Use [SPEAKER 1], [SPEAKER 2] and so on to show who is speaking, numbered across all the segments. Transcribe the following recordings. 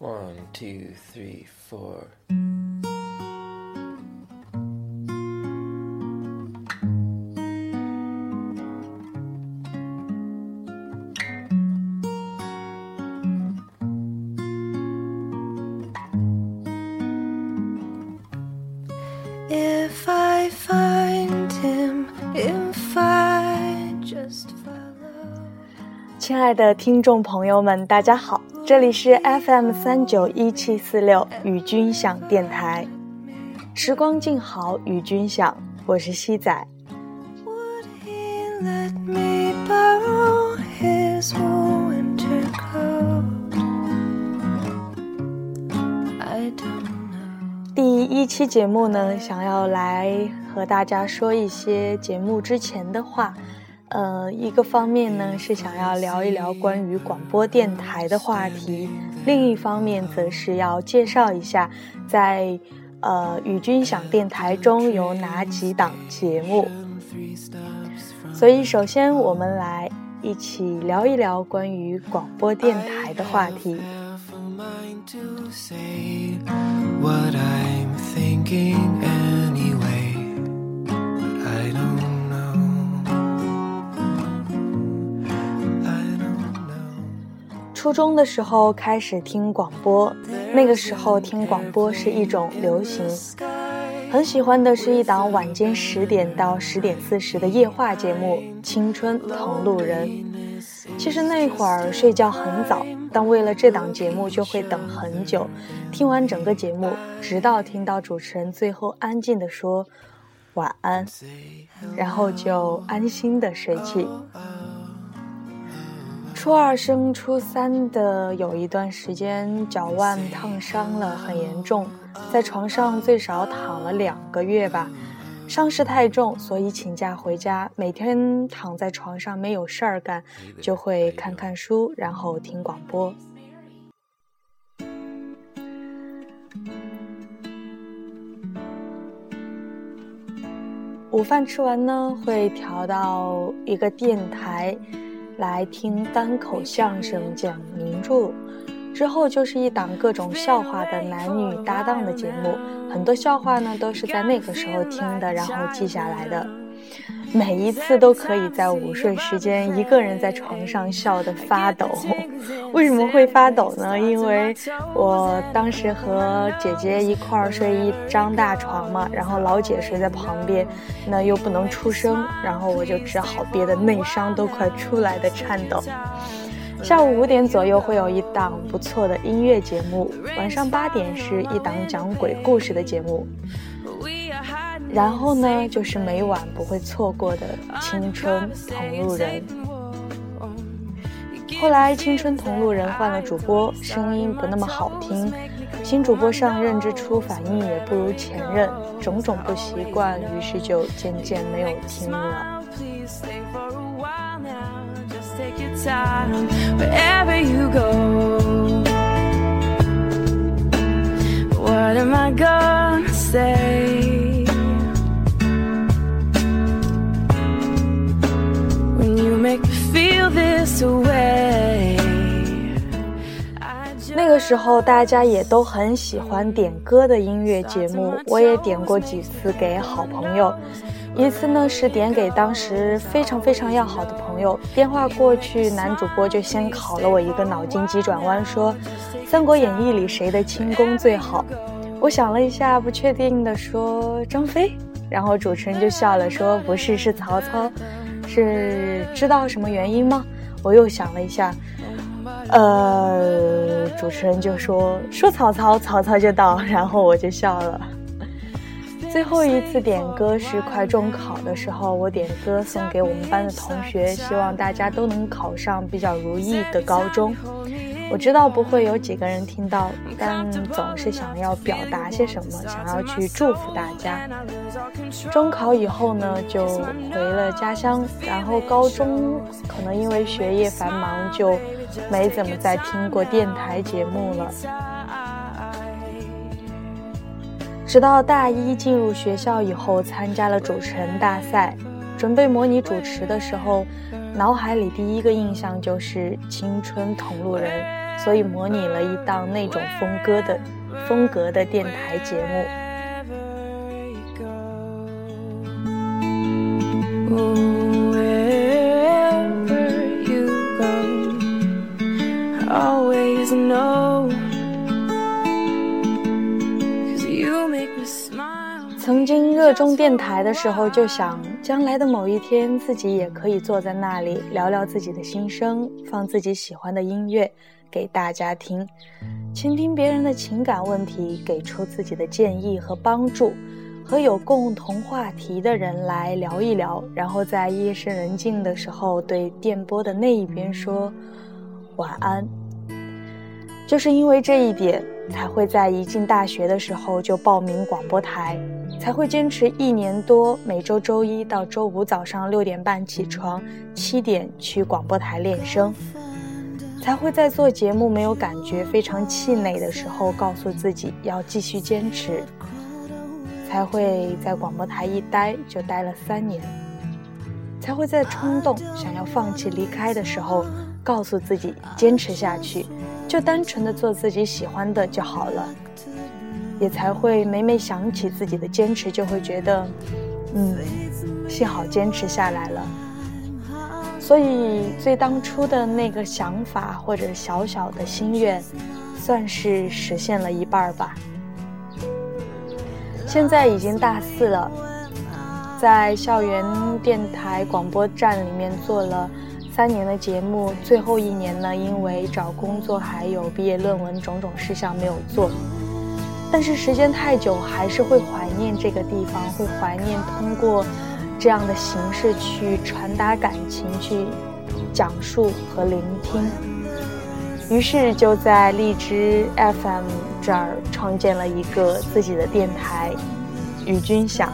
[SPEAKER 1] One, two, three, four.
[SPEAKER 2] 亲爱的听众朋友们，大家好， 这里是 FM 三九一七四六与君享电台，时光静好与君享，我是西仔。第一期节目呢，想要来和大家说一些节目之前的话。呃，一个方面呢是想要聊一聊关于广播电台的话题，另一方面则是要介绍一下在呃与君享电台中有哪几档节目。所以，首先我们来一起聊一聊关于广播电台的话题。初中的时候开始听广播，那个时候听广播是一种流行。很喜欢的是一档晚间十点到十点四十的夜话节目《青春同路人》。其实那会儿睡觉很早，但为了这档节目就会等很久，听完整个节目，直到听到主持人最后安静的说晚安，然后就安心的睡去。初二升初三的有一段时间，脚腕烫伤了，很严重，在床上最少躺了两个月吧。伤势太重，所以请假回家，每天躺在床上没有事儿干，就会看看书，然后听广播。午饭吃完呢，会调到一个电台。来听单口相声讲名著，之后就是一档各种笑话的男女搭档的节目，很多笑话呢都是在那个时候听的，然后记下来的。每一次都可以在午睡时间一个人在床上笑得发抖。为什么会发抖呢？因为我当时和姐姐一块儿睡一张大床嘛，然后老姐睡在旁边，那又不能出声，然后我就只好憋得内伤都快出来的颤抖。下午五点左右会有一档不错的音乐节目，晚上八点是一档讲鬼故事的节目。然后呢，就是每晚不会错过的《青春同路人》。后来《青春同路人》换了主播，声音不那么好听，新主播上任之初反应也不如前任，种种不习惯，于是就渐渐没有听了。那个时候，大家也都很喜欢点歌的音乐节目，我也点过几次给好朋友。一次呢是点给当时非常非常要好的朋友，电话过去，男主播就先考了我一个脑筋急转弯，说《三国演义》里谁的轻功最好？我想了一下，不确定的说张飞，然后主持人就笑了，说不是，是曹操。是知道什么原因吗？我又想了一下，呃，主持人就说说曹操，曹操就到，然后我就笑了。最后一次点歌是快中考的时候，我点歌送给我们班的同学，希望大家都能考上比较如意的高中。我知道不会有几个人听到，但总是想要表达些什么，想要去祝福大家。中考以后呢，就回了家乡，然后高中可能因为学业繁忙，就没怎么再听过电台节目了。直到大一进入学校以后，参加了主持人大赛，准备模拟主持的时候，脑海里第一个印象就是《青春同路人》。所以模拟了一档那种风格的风格的电台节目。中电台的时候，就想将来的某一天，自己也可以坐在那里聊聊自己的心声，放自己喜欢的音乐给大家听，倾听别人的情感问题，给出自己的建议和帮助，和有共同话题的人来聊一聊，然后在夜深人静的时候，对电波的那一边说晚安。就是因为这一点，才会在一进大学的时候就报名广播台，才会坚持一年多，每周周一到周五早上六点半起床，七点去广播台练声，才会在做节目没有感觉、非常气馁的时候，告诉自己要继续坚持，才会在广播台一待就待了三年，才会在冲动想要放弃离开的时候，告诉自己坚持下去。就单纯的做自己喜欢的就好了，也才会每每想起自己的坚持，就会觉得，嗯，幸好坚持下来了。所以最当初的那个想法或者小小的心愿，算是实现了一半吧。现在已经大四了，在校园电台广播站里面做了。三年的节目，最后一年呢，因为找工作还有毕业论文种种事项没有做。但是时间太久，还是会怀念这个地方，会怀念通过这样的形式去传达感情、去讲述和聆听。于是就在荔枝 FM 这儿创建了一个自己的电台——与君享。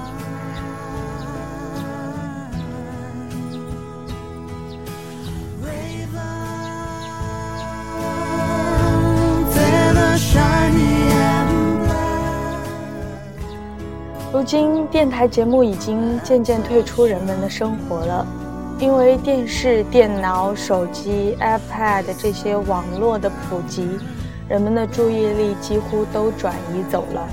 [SPEAKER 2] 如今，电台节目已经渐渐退出人们的生活了，因为电视、电脑、手机、iPad 这些网络的普及，人们的注意力几乎都转移走了。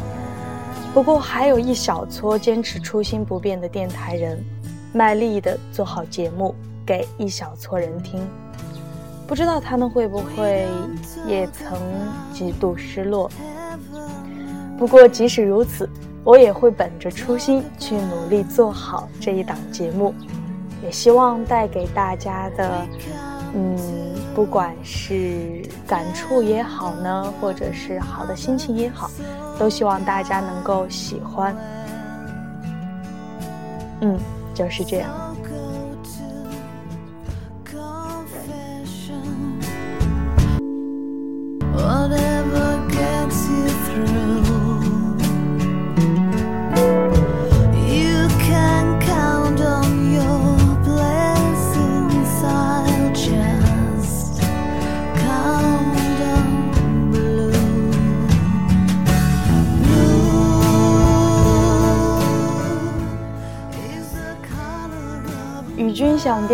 [SPEAKER 2] 不过，还有一小撮坚持初心不变的电台人，卖力的做好节目给一小撮人听。不知道他们会不会也曾极度失落？不过，即使如此。我也会本着初心去努力做好这一档节目，也希望带给大家的，嗯，不管是感触也好呢，或者是好的心情也好，都希望大家能够喜欢。嗯，就是这样。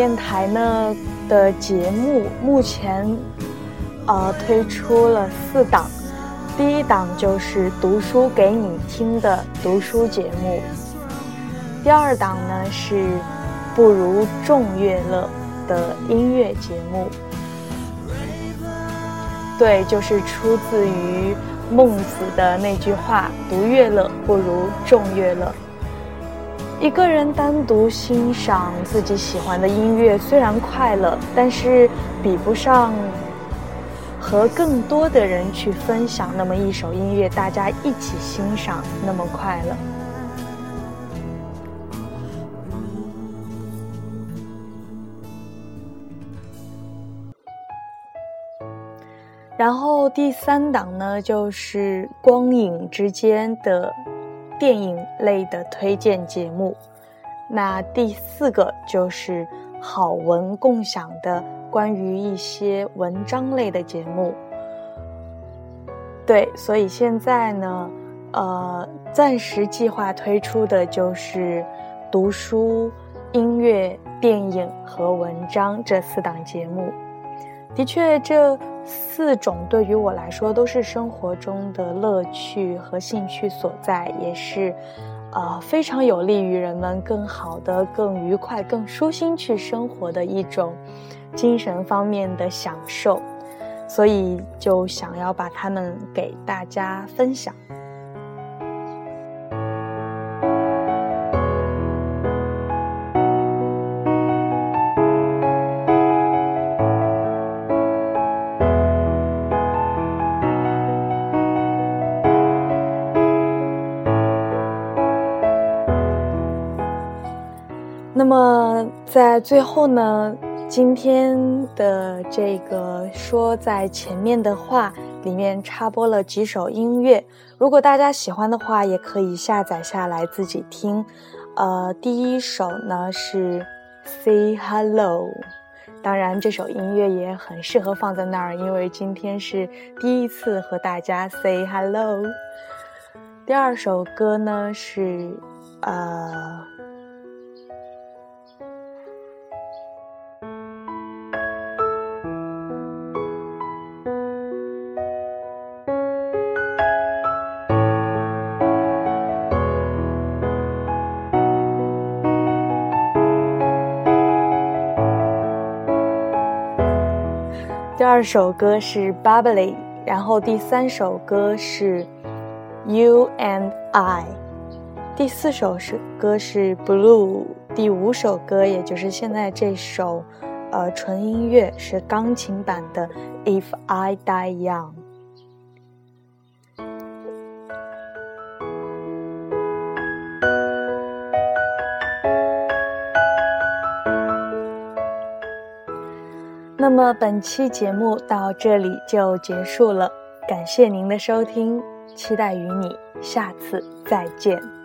[SPEAKER 2] 电台呢的节目目前，呃推出了四档，第一档就是读书给你听的读书节目，第二档呢是不如众乐乐的音乐节目，对，就是出自于孟子的那句话：独乐乐不如众乐乐。一个人单独欣赏自己喜欢的音乐，虽然快乐，但是比不上和更多的人去分享那么一首音乐，大家一起欣赏那么快乐。然后第三档呢，就是光影之间的。电影类的推荐节目，那第四个就是好文共享的关于一些文章类的节目。对，所以现在呢，呃，暂时计划推出的就是读书、音乐、电影和文章这四档节目。的确，这四种对于我来说都是生活中的乐趣和兴趣所在，也是，呃，非常有利于人们更好的、更愉快、更舒心去生活的一种精神方面的享受，所以就想要把它们给大家分享。在最后呢，今天的这个说在前面的话里面插播了几首音乐，如果大家喜欢的话，也可以下载下来自己听。呃，第一首呢是 Say Hello，当然这首音乐也很适合放在那儿，因为今天是第一次和大家 Say Hello。第二首歌呢是呃。二首歌是 Bubbly，然后第三首歌是 You and I，第四首是歌是 Blue，第五首歌也就是现在这首，呃，纯音乐是钢琴版的 If I Die Young。那么本期节目到这里就结束了，感谢您的收听，期待与你下次再见。